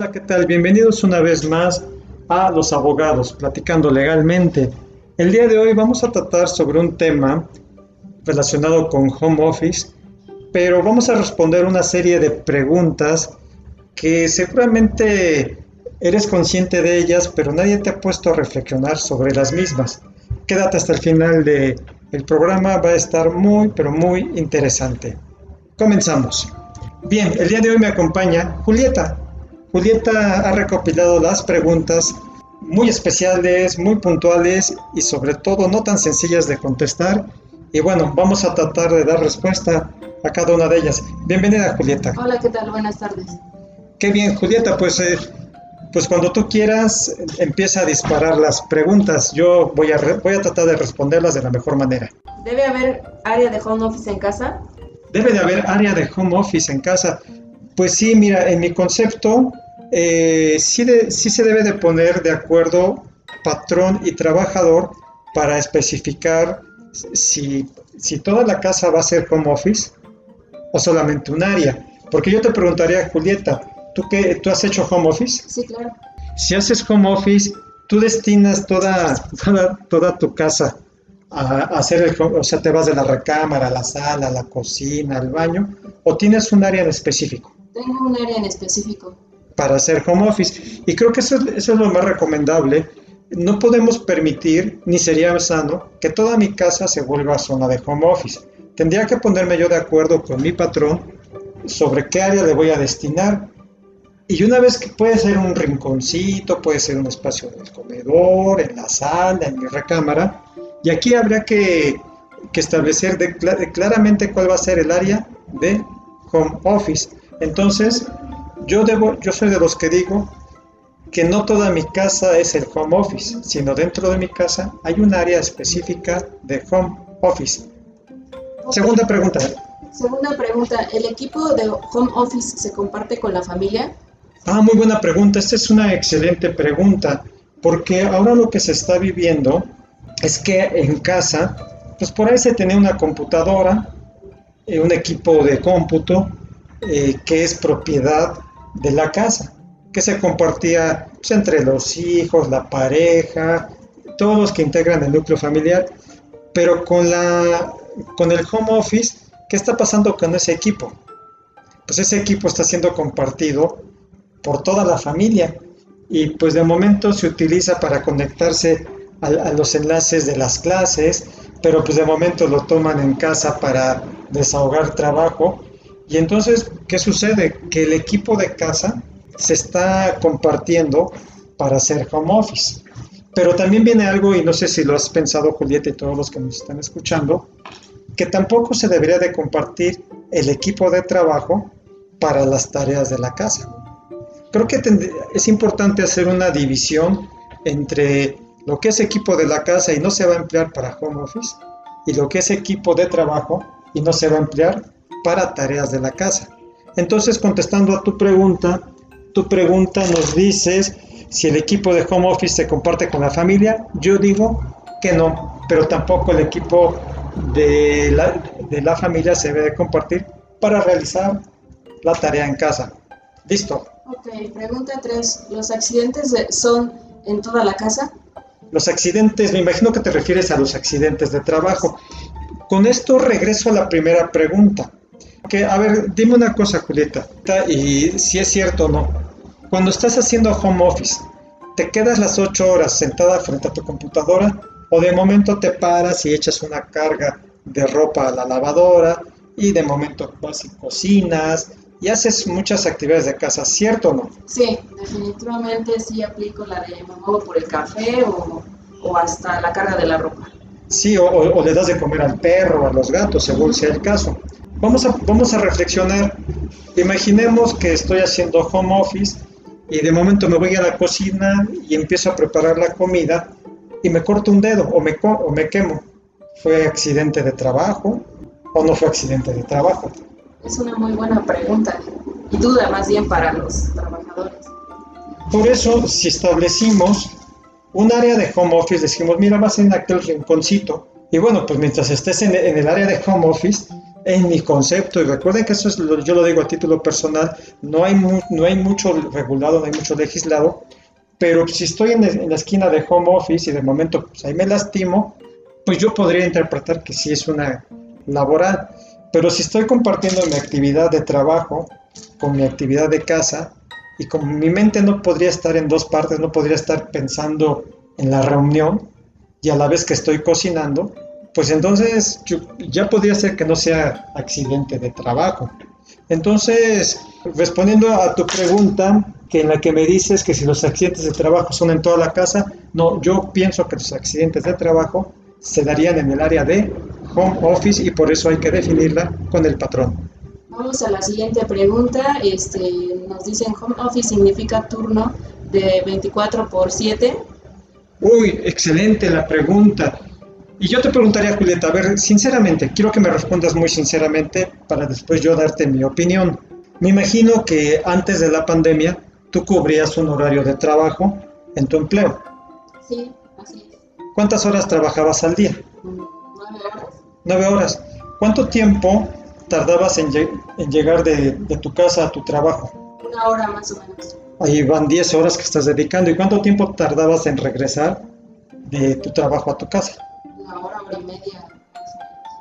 Hola, ¿qué tal? Bienvenidos una vez más a Los Abogados, Platicando Legalmente. El día de hoy vamos a tratar sobre un tema relacionado con home office, pero vamos a responder una serie de preguntas que seguramente eres consciente de ellas, pero nadie te ha puesto a reflexionar sobre las mismas. Quédate hasta el final del el programa, va a estar muy, pero muy interesante. Comenzamos. Bien, el día de hoy me acompaña Julieta. Julieta ha recopilado las preguntas muy especiales, muy puntuales y sobre todo no tan sencillas de contestar. Y bueno, vamos a tratar de dar respuesta a cada una de ellas. Bienvenida Julieta. Hola, ¿qué tal? Buenas tardes. Qué bien, Julieta, pues, eh, pues cuando tú quieras empieza a disparar las preguntas. Yo voy a, voy a tratar de responderlas de la mejor manera. ¿Debe haber área de home office en casa? Debe de haber área de home office en casa. Pues sí, mira, en mi concepto eh, sí, sí se debe de poner de acuerdo patrón y trabajador para especificar si, si toda la casa va a ser home office o solamente un área. Porque yo te preguntaría, Julieta, ¿tú, qué, ¿tú has hecho home office? Sí, claro. Si haces home office, tú destinas toda, toda, toda tu casa a, hacer el, o sea, te vas de la recámara a la sala, a la cocina, al baño, o tienes un área en específico. Tengo un área en específico. Para hacer home office. Y creo que eso, es lo más recomendable. No podemos permitir, ni sería sano, que toda mi casa se vuelva zona de home office. Tendría que ponerme yo de acuerdo con mi patrón sobre qué área le voy a destinar. Y una vez que puede ser un rinconcito, puede ser un espacio del comedor, en la sala, en mi recámara, y aquí habría que, establecer claramente cuál va a ser el área de home office. Entonces, yo, debo, yo soy de los que digo que no toda mi casa es el home office, sino dentro de mi casa hay un área específica de home office. Segunda pregunta. Segunda pregunta, ¿el equipo de home office se comparte con la familia? Ah, muy buena pregunta. Esta es una excelente pregunta, porque ahora lo que se está viviendo es que en casa, pues por ahí se tenía una computadora, eh, un equipo de cómputo eh, que es propiedad de la casa, que se compartía pues, entre los hijos, la pareja, todos los que integran el núcleo familiar, pero con, la, con el home office, ¿qué está pasando con ese equipo? Pues ese equipo está siendo compartido por toda la familia y pues de momento se utiliza para conectarse a, los enlaces de las clases, pero pues de momento lo toman en casa para desahogar trabajo. Y entonces, ¿qué sucede? Que el equipo de casa se está compartiendo para hacer home office. Pero también viene algo, y no sé si lo has pensado Julieta y todos los que nos están escuchando, que tampoco se debería de compartir el equipo de trabajo para las tareas de la casa. Creo que es importante hacer una división entre lo que es equipo de la casa y no se va a emplear para home office y lo que es equipo de trabajo y no se va a emplear para tareas de la casa. Entonces, contestando a tu pregunta, tu pregunta nos dices si el equipo de home office se comparte con la familia. Yo digo que no, pero tampoco el equipo de la, de la familia se debe compartir para realizar la tarea en casa. Listo. Ok, pregunta 3. ¿Los accidentes son en toda la casa? Los accidentes, me imagino que te refieres a los accidentes de trabajo. Con esto regreso a la primera pregunta. Que, a ver, dime una cosa, Julieta, y si es cierto o no. Cuando estás haciendo home office, ¿te quedas las ocho horas sentada frente a tu computadora o de momento te paras y echas una carga de ropa a la lavadora y de momento vas y cocinas y haces muchas actividades de casa, ¿cierto o no? Sí, definitivamente sí aplico la de me muevo por el café o, o hasta la carga de la ropa. Sí, o, o, le das de comer al perro, a los gatos, según sea el caso. Vamos a, vamos a reflexionar. Imaginemos que estoy haciendo home office y de momento me voy a la cocina y empiezo a preparar la comida y me corto un dedo o me, o me quemo. ¿Fue accidente de trabajo o no fue accidente de trabajo? Es una muy buena pregunta y duda más bien para los trabajadores. Por eso, si establecimos un área de home office, decimos, mira, vas en aquel rinconcito. Y bueno, pues mientras estés en, el área de home office, en mi concepto, y recuerden que eso es yo lo digo a título personal, no hay, no hay mucho regulado, no hay mucho legislado, pero si estoy en, la esquina de home office y de momento pues ahí me lastimo, pues yo podría interpretar que sí es una laboral. Pero si estoy compartiendo mi actividad de trabajo con mi actividad de casa y con mi mente no podría estar en dos partes, no podría estar pensando en la reunión y a la vez que estoy cocinando, pues entonces ya podría ser que no sea accidente de trabajo. Entonces, respondiendo a tu pregunta, que en la que me dices que si los accidentes de trabajo son en toda la casa, no, yo pienso que los accidentes de trabajo se darían en el área de home office y por eso hay que definirla con el patrón. Vamos a la siguiente pregunta. Este, nos dicen home office significa turno de 24 por 7. Uy, excelente la pregunta. Y yo te preguntaría, Julieta, a ver, sinceramente, quiero que me respondas muy sinceramente para después yo darte mi opinión. Me imagino que antes de la pandemia tú cubrías un horario de trabajo en tu empleo. Sí, así es. ¿Cuántas horas trabajabas al día? Nueve horas. Nueve horas. ¿Cuánto tiempo tardabas en, llegar de, tu casa a tu trabajo? Una hora más o menos. Ahí van diez horas que estás dedicando. ¿Y cuánto tiempo tardabas en regresar de tu trabajo a tu casa?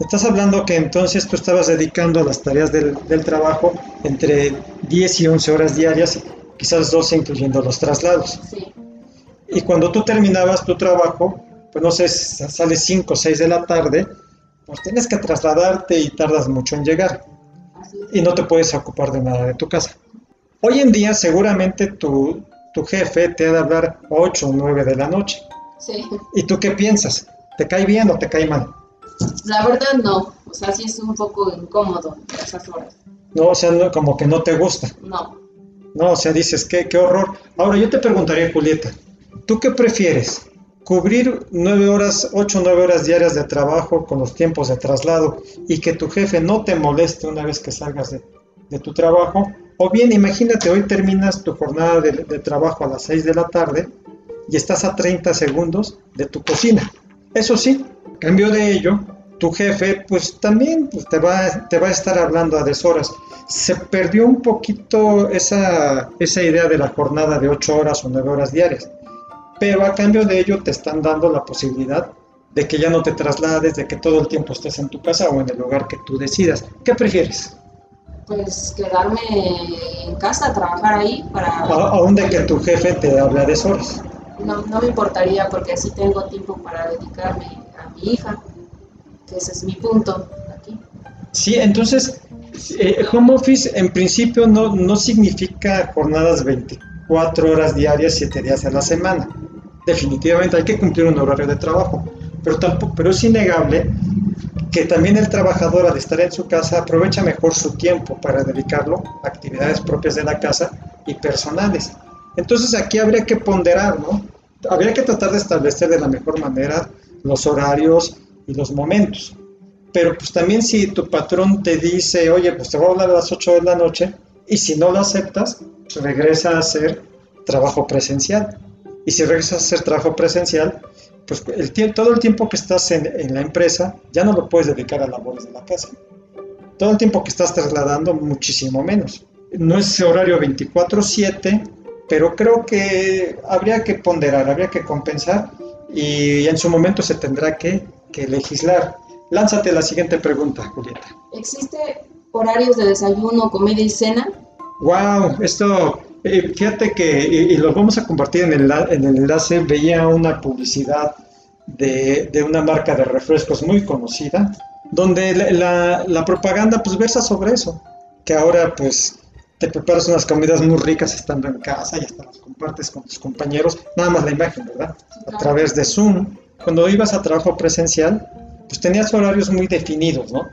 Estás hablando que entonces tú estabas dedicando a las tareas del, del trabajo entre 10 y 11 horas diarias quizás 12 incluyendo los traslados. Sí. Y cuando tú terminabas tu trabajo, pues no sé, sales 5 o 6 de la tarde, pues tienes que trasladarte y tardas mucho en llegar. Y no te puedes ocupar de nada de tu casa. Hoy en día seguramente tu, tu jefe te ha de hablar 8 o 9 de la noche. Sí. ¿Y tú qué piensas? ¿Te cae bien o te cae mal? La verdad no, o sea, sí es un poco incómodo esas horas. No, o sea, como que no te gusta. No. No, o sea, dices, qué, qué horror. Ahora yo te preguntaría, Julieta, ¿tú qué prefieres? ¿Cubrir nueve horas, ocho o nueve horas diarias de trabajo con los tiempos de traslado y que tu jefe no te moleste una vez que salgas de, tu trabajo? O bien, imagínate, hoy terminas tu jornada de, de trabajo a las 6 de la tarde y estás a 30 segundos de tu cocina. Eso sí, cambio de ello, tu jefe pues también pues, te, va, te va a estar hablando a deshoras. Se perdió un poquito esa, esa idea de la jornada de 8 horas o 9 horas diarias, pero a cambio de ello te están dando la posibilidad de que ya no te traslades, de que todo el tiempo estés en tu casa o en el lugar que tú decidas. ¿Qué prefieres? Pues quedarme en casa, trabajar ahí para... aún de que tu jefe te hable a deshoras. No, no me importaría porque así tengo tiempo para dedicarme a mi hija ese es mi punto aquí. Sí, entonces, eh, home office en principio no, no significa jornadas 24 horas diarias, 7 días a la semana. Definitivamente hay que cumplir un horario de trabajo, pero, tampoco, pero es innegable que también el trabajador al estar en su casa aprovecha mejor su tiempo para dedicarlo a actividades propias de la casa y personales. Entonces aquí habría que ponderar, ¿no? Habría que tratar de establecer de la mejor manera los horarios, y los momentos. Pero pues también si tu patrón te dice, oye, pues te voy a hablar a las 8 de la noche, y si no lo aceptas, pues regresa a hacer trabajo presencial. Y si regresas a hacer trabajo presencial, pues el todo el tiempo que estás en, en, la empresa ya no lo puedes dedicar a labores de la casa. Todo el tiempo que estás trasladando, muchísimo menos. No es horario 24/7, pero creo que habría que ponderar, habría que compensar y en su momento se tendrá que que legislar. Lánzate la siguiente pregunta, Julieta. ¿Existe horarios de desayuno, comida y cena? Wow, esto, eh, fíjate que, y, lo vamos a compartir en el, en el enlace, veía una publicidad de, de, una marca de refrescos muy conocida, donde la, la, propaganda pues versa sobre eso, que ahora pues te preparas unas comidas muy ricas estando en casa y hasta las compartes con tus compañeros, nada más la imagen, ¿verdad? A través de Zoom cuando ibas a trabajo presencial, pues tenías horarios muy definidos, ¿no?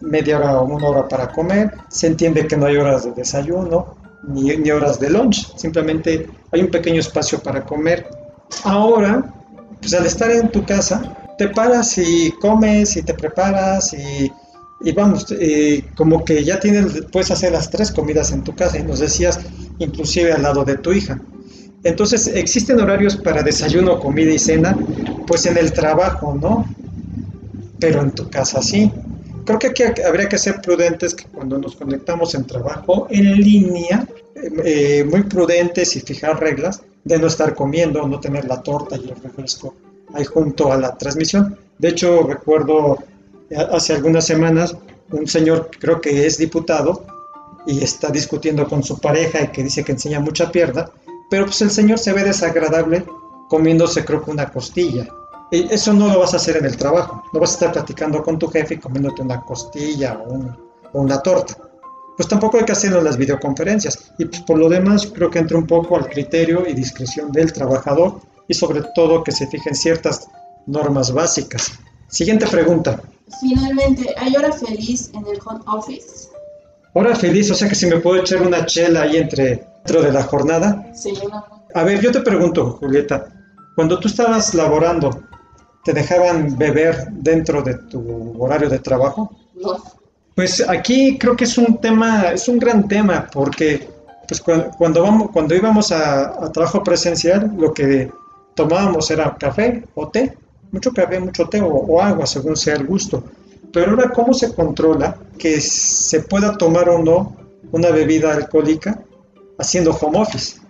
Media hora o una hora para comer, se entiende que no hay horas de desayuno, ni, ni horas de lunch, simplemente hay un pequeño espacio para comer. Ahora, pues al estar en tu casa, te paras y comes y te preparas y, y vamos, como que ya tienes, puedes hacer las tres comidas en tu casa y nos decías inclusive al lado de tu hija. Entonces, ¿existen horarios para desayuno, comida y cena? Pues en el trabajo, ¿no? Pero en tu casa sí. Creo que aquí habría que ser prudentes que cuando nos conectamos en trabajo en línea, eh, muy prudentes y fijar reglas de no estar comiendo, no tener la torta y el refresco ahí junto a la transmisión. De hecho, recuerdo eh, hace algunas semanas un señor, creo que es diputado, y está discutiendo con su pareja y que dice que enseña mucha pierna, pero pues el señor se ve desagradable comiéndose creo que una costilla. Y eso no lo vas a hacer en el trabajo, no vas a estar platicando con tu jefe y comiéndote una costilla o, una torta. Pues tampoco hay que hacerlo en las videoconferencias. Y pues por lo demás creo que entra un poco al criterio y discreción del trabajador y sobre todo que se fijen ciertas normas básicas. Siguiente pregunta. Finalmente, ¿hay hora feliz en el home office? Hora feliz, o sea que si me puedo echar una chela ahí entre, dentro de la jornada. Sí, A ver, yo te pregunto, Julieta, cuando tú estabas laborando, ¿te dejaban beber dentro de tu horario de trabajo? No. Pues aquí creo que es un tema, es un gran tema, porque pues cuando, vamos, cuando íbamos a, a trabajo presencial, lo que tomábamos era café o té, mucho café, mucho té o, agua, según sea el gusto. Pero ahora, ¿cómo se controla que se pueda tomar o no una bebida alcohólica haciendo home office?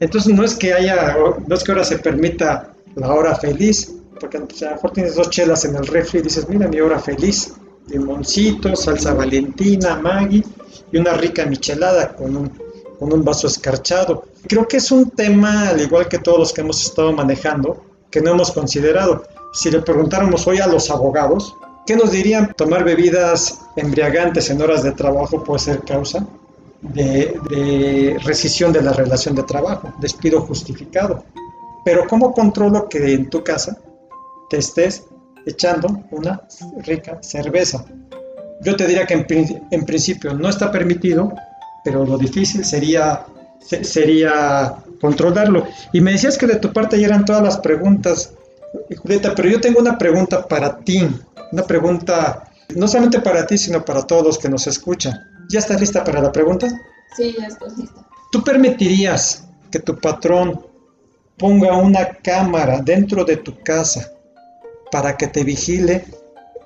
Entonces, no es que haya, no es que ahora se permita la hora feliz, porque a lo mejor tienes dos chelas en el refri y dices, mira mi hora feliz, limoncito, salsa valentina, Maggi y una rica michelada con un con un vaso escarchado. Creo que es un tema, al igual que todos los que hemos estado manejando, que no hemos considerado. Si le preguntáramos hoy a los abogados, ¿qué nos dirían? Tomar bebidas embriagantes en horas de trabajo puede ser causa de, de rescisión de la relación de trabajo, despido justificado. Pero ¿cómo controlo que en tu casa te estés echando una rica cerveza? Yo te diría que en, en principio no está permitido, pero lo difícil sería, sería controlarlo. Y me decías que de tu parte ya eran todas las preguntas, Julieta, pero yo tengo una pregunta para ti, una pregunta no solamente para ti, sino para todos los que nos escuchan. ¿Ya estás lista para la pregunta? Sí, ya estoy lista. ¿Tú permitirías que tu patrón ponga una cámara dentro de tu casa para que te vigile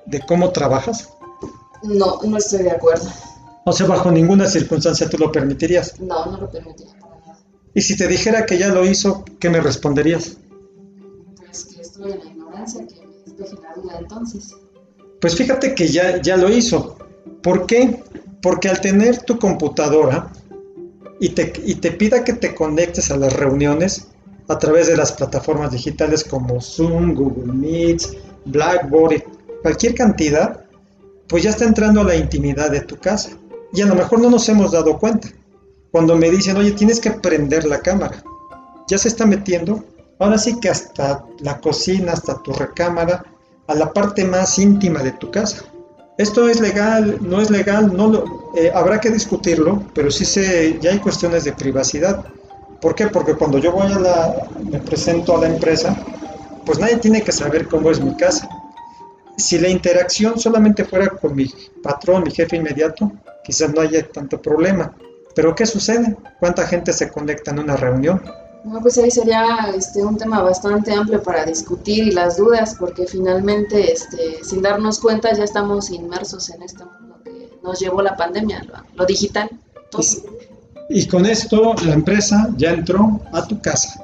de cómo trabajas? No, no estoy de acuerdo. O sea, bajo ninguna circunstancia tú lo permitirías. No, no lo permitiría. Y si te dijera que ya lo hizo, ¿qué me responderías? La ignorancia, que me despeje la duda entonces. Pues fíjate que ya, ya lo hizo. ¿Por qué? Porque al tener tu computadora y te, y te pida que te conectes a las reuniones a través de las plataformas digitales como Zoom, Google Meet, Blackboard, cualquier cantidad, pues ya está entrando a la intimidad de tu casa y a lo mejor no nos hemos dado cuenta. Cuando me dicen, oye, tienes que prender la cámara, ya se está metiendo, ahora sí que hasta la cocina, hasta tu recámara, a la parte más íntima de tu casa. Esto es legal, no es legal, no lo, eh, habrá que discutirlo, pero sí se, ya hay cuestiones de privacidad. ¿Por qué? Porque cuando yo voy a la, me presento a la empresa, pues nadie tiene que saber cómo es mi casa. Si la interacción solamente fuera con mi patrón, mi jefe inmediato, quizás no haya tanto problema. Pero ¿qué sucede? ¿Cuánta gente se conecta en una reunión? No, pues ahí sería este, un tema bastante amplio para discutir y las dudas, porque finalmente, este, sin darnos cuenta, ya estamos inmersos en este mundo que nos llevó la pandemia, lo, digital. Y, y, con esto la empresa ya entró a tu casa.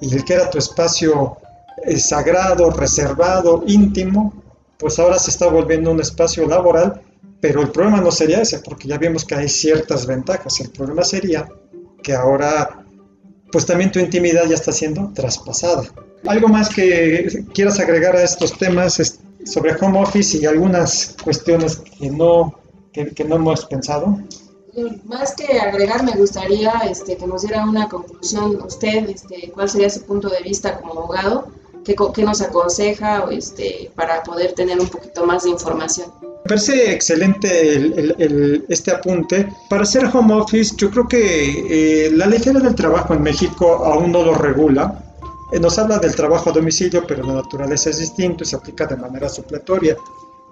Y el que era tu espacio eh, sagrado, reservado, íntimo, pues ahora se está volviendo un espacio laboral pero el problema no sería ese, porque ya vimos que hay ciertas ventajas. El problema sería que ahora, pues también tu intimidad ya está siendo traspasada. ¿Algo más que quieras agregar a estos temas sobre home office y algunas cuestiones que no, que, no hemos pensado? Más que agregar, me gustaría este, que nos diera una conclusión usted, este, cuál sería su punto de vista como abogado, qué, qué nos aconseja este, para poder tener un poquito más de información. Me parece excelente este apunte. Para hacer home office, yo creo que eh, la ley del trabajo en México aún no lo regula. Eh, nos habla del trabajo a domicilio, pero la naturaleza es distinta y se aplica de manera supletoria.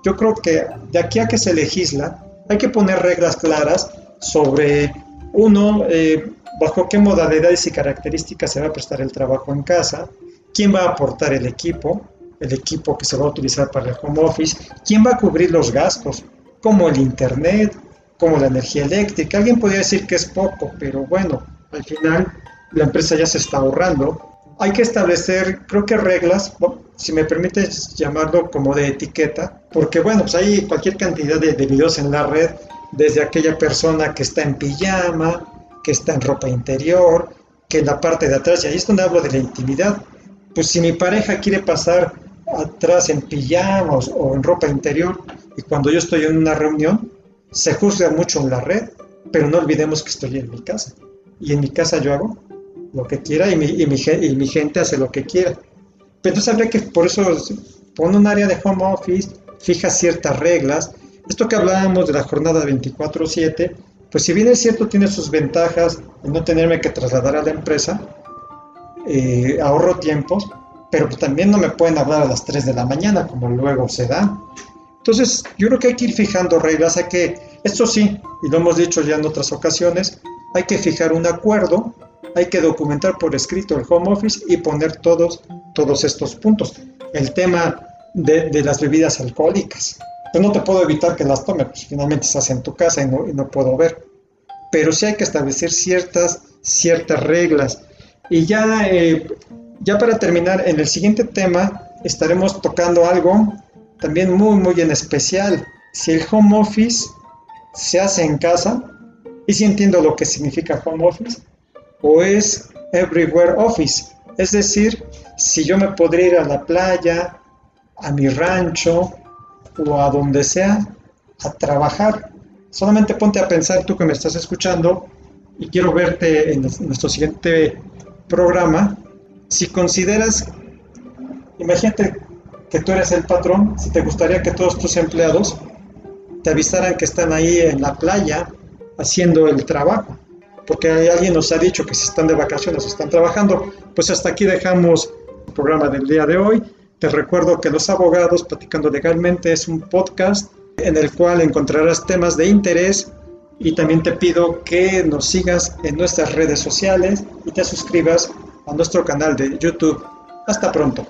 Yo creo que de aquí a que se legisla, hay que poner reglas claras sobre, uno, eh, bajo qué modalidades y características se va a prestar el trabajo en casa, quién va a aportar el equipo, el equipo que se va a utilizar para el home office, quién va a cubrir los gastos, como el Internet, como la energía eléctrica. Alguien podría decir que es poco, pero bueno, al final la empresa ya se está ahorrando. Hay que establecer, creo que reglas, si me permites llamarlo como de etiqueta, porque bueno, pues hay cualquier cantidad de, de videos en la red, desde aquella persona que está en pijama, que está en ropa interior, que en la parte de atrás, y ahí es donde hablo de la intimidad. Pues si mi pareja quiere pasar atrás en pijamas o en ropa interior, y cuando yo estoy en una reunión, se juzga mucho en la red, pero no olvidemos que estoy en mi casa. Y en mi casa yo hago lo que quiera y mi, gente hace lo que quiera. Pero entonces habría que, por eso, pone un área de home office, fija ciertas reglas. Esto que hablábamos de la jornada 24/7, pues si bien es cierto, tiene sus ventajas en no tenerme que trasladar a la empresa, eh, ahorro tiempos, pero también no me pueden hablar a las 3 de la mañana, como luego se da. Entonces, yo creo que hay que ir fijando reglas, que, esto sí, y lo hemos dicho ya en otras ocasiones, hay que fijar un acuerdo, hay que documentar por escrito el home office y poner todos, todos estos puntos. El tema de, las bebidas alcohólicas. Yo no te puedo evitar que las tome, pues finalmente estás en tu casa y no, y no puedo ver. Pero sí hay que establecer ciertas, ciertas reglas. Y ya, eh, ya para terminar, en el siguiente tema estaremos tocando algo también muy, muy en especial, si el home office se hace en casa, y si entiendo lo que significa home office, o es everywhere office, es decir, si yo me podría ir a la playa, a mi rancho o a donde sea a trabajar. Solamente ponte a pensar tú que me estás escuchando y quiero verte en nuestro siguiente programa. Si consideras, imagínate que tú eres el patrón, si te gustaría que todos tus empleados te avisaran que están ahí en la playa haciendo el trabajo, porque alguien nos ha dicho que si están de vacaciones o están trabajando, pues hasta aquí dejamos el programa del día de hoy. Te recuerdo que Los Abogados Platicando Legalmente es un podcast en el cual encontrarás temas de interés y también te pido que nos sigas en nuestras redes sociales y te suscribas a nuestro canal de YouTube. Hasta pronto.